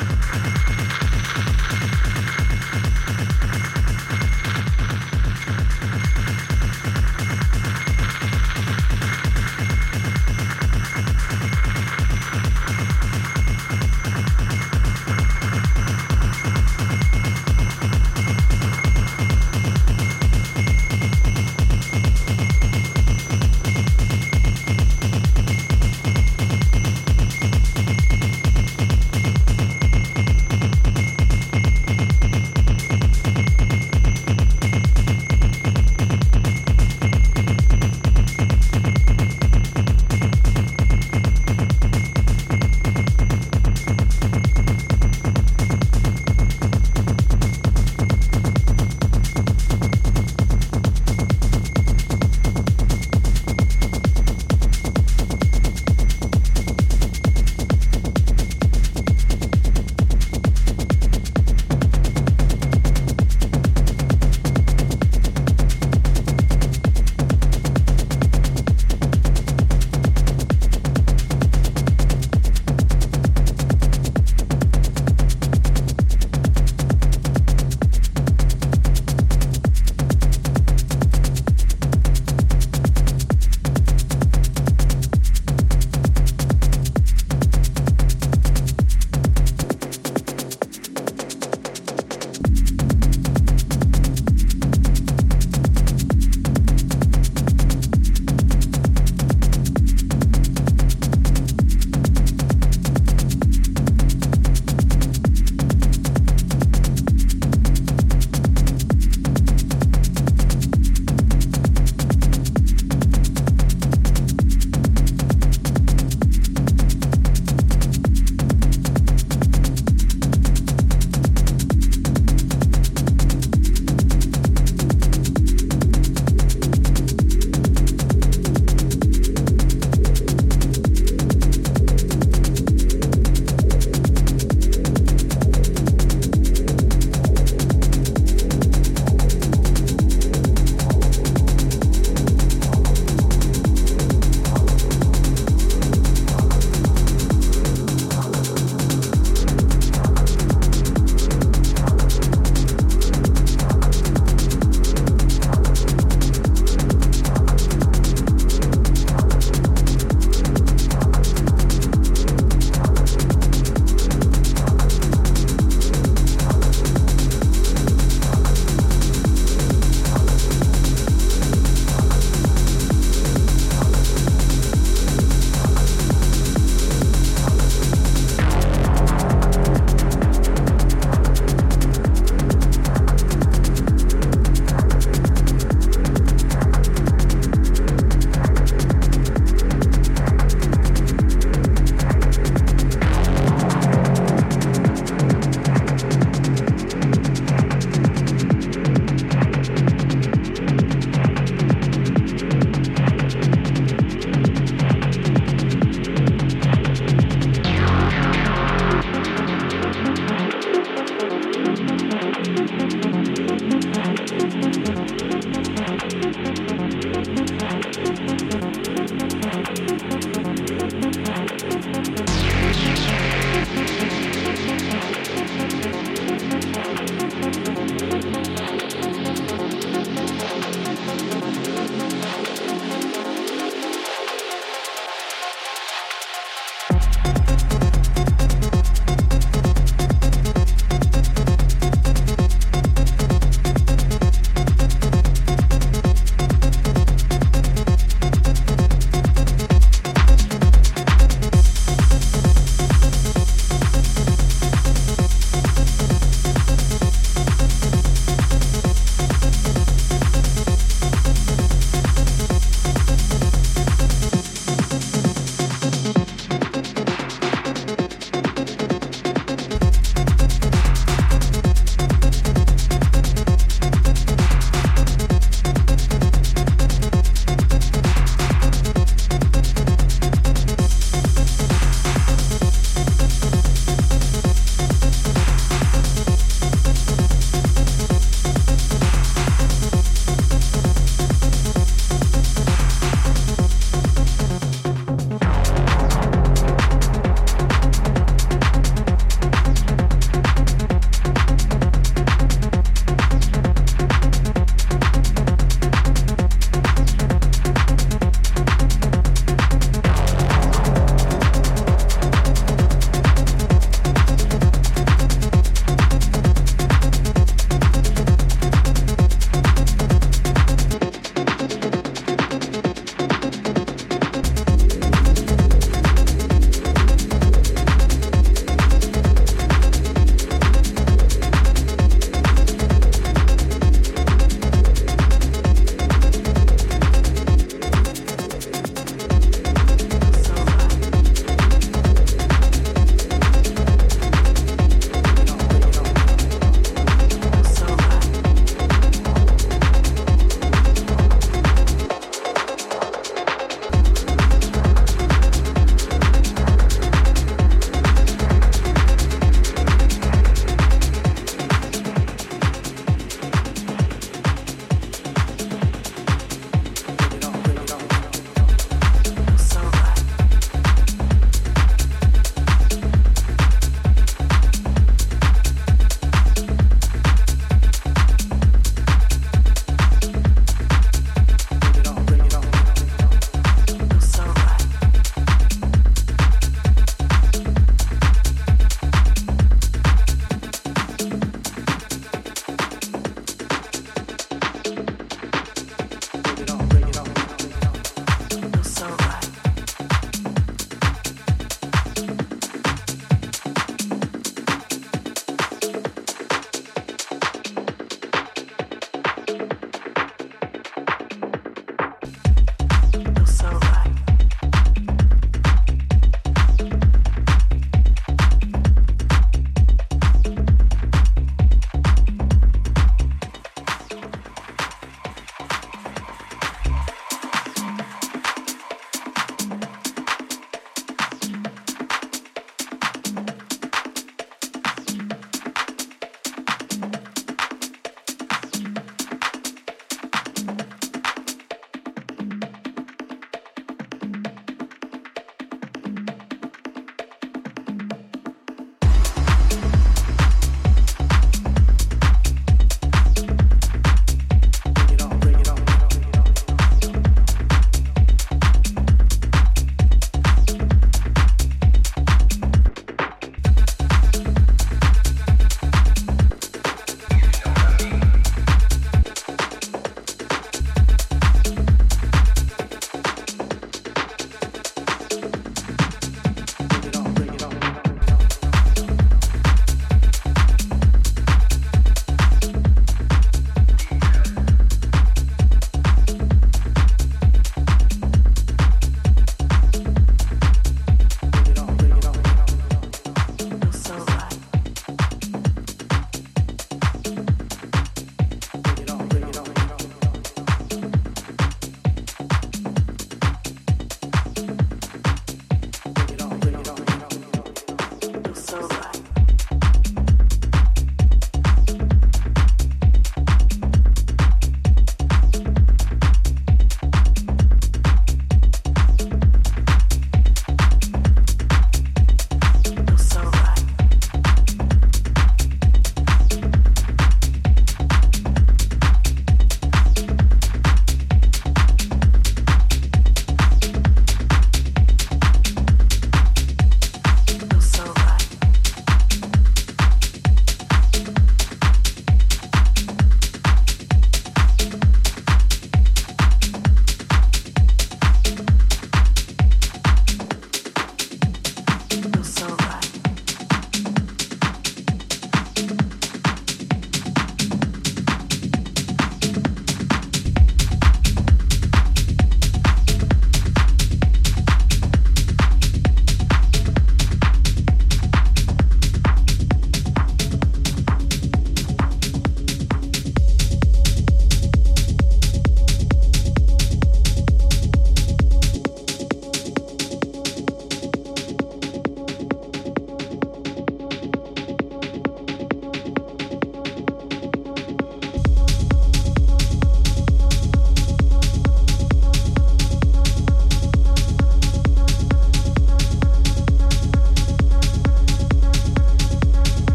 フフフフフ。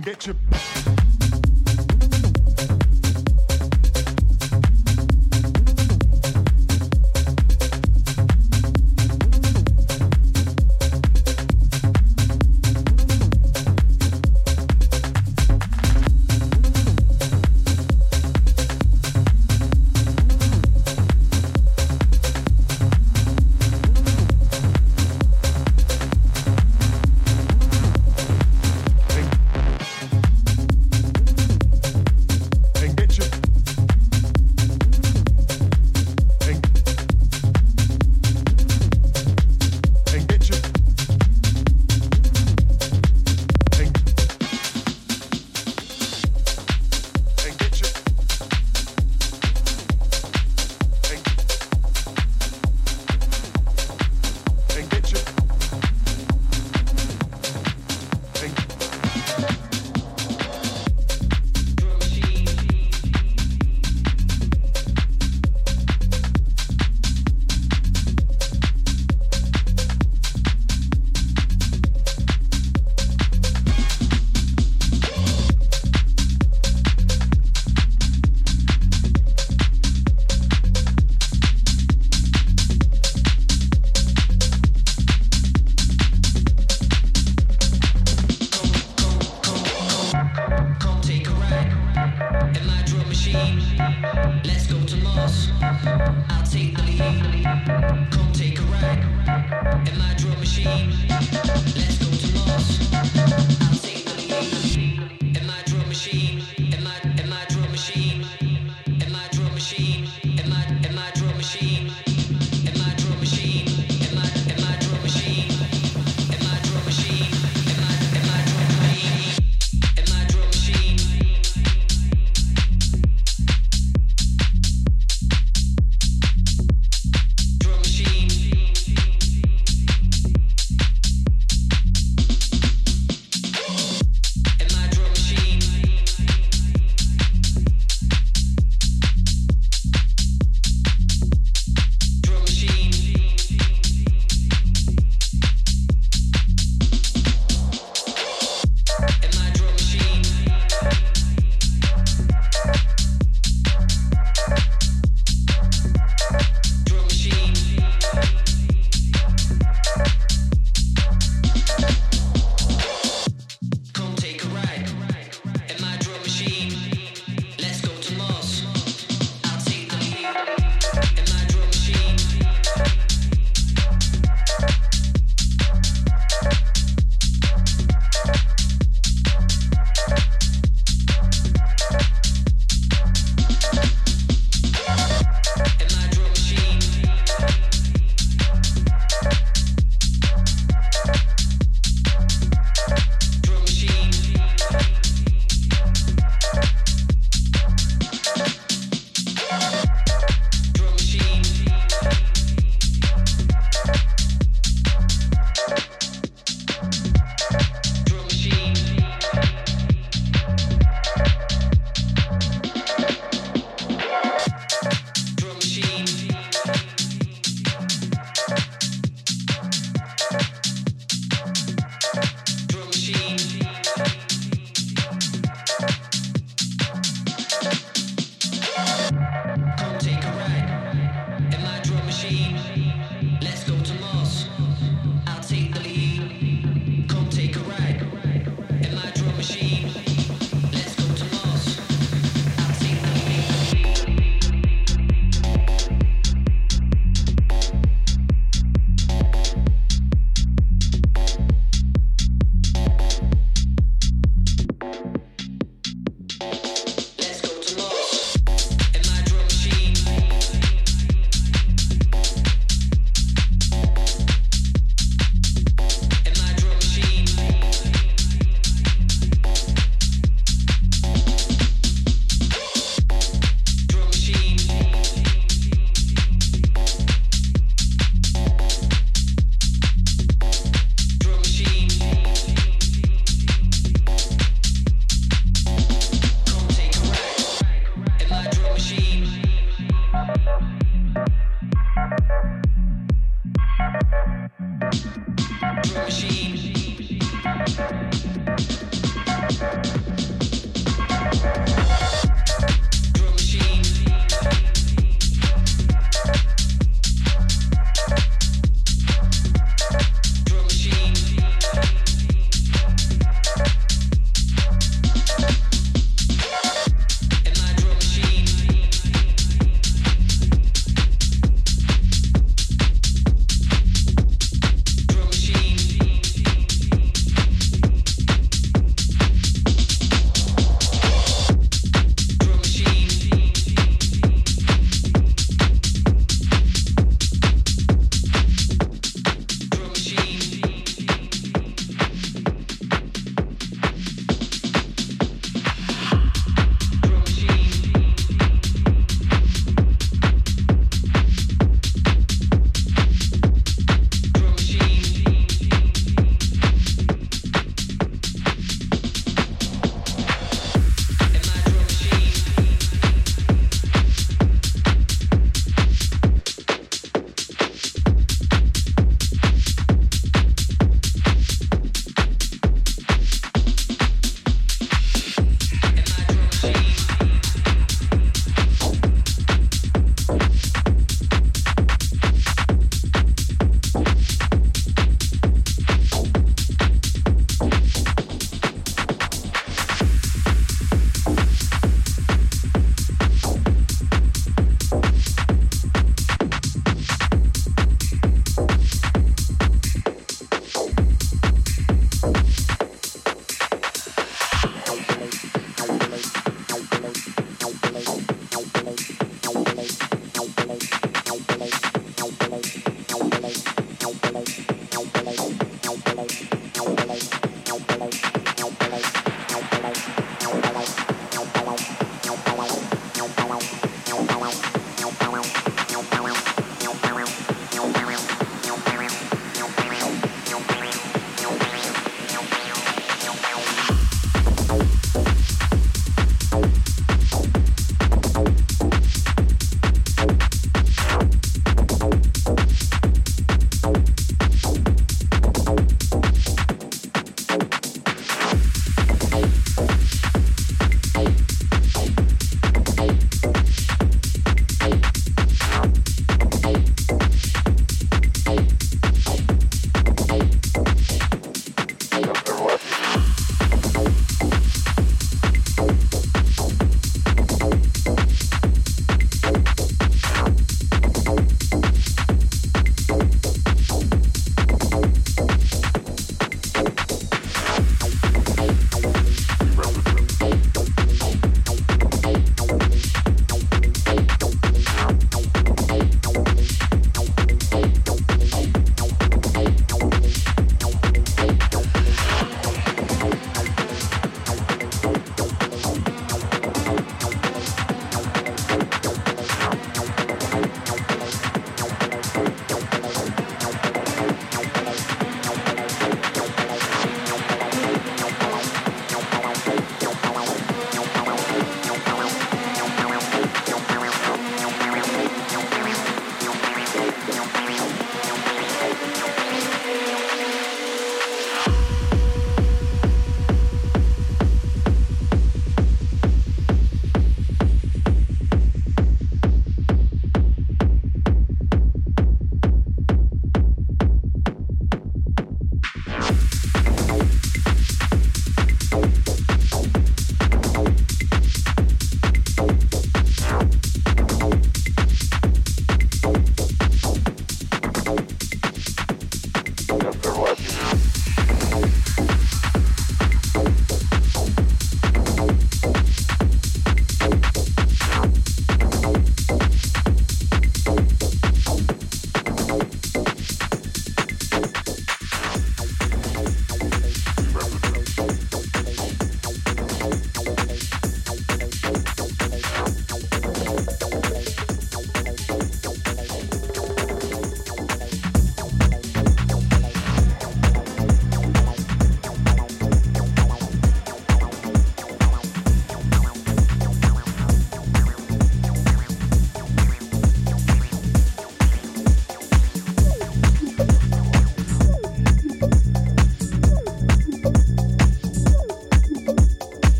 And get your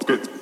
good.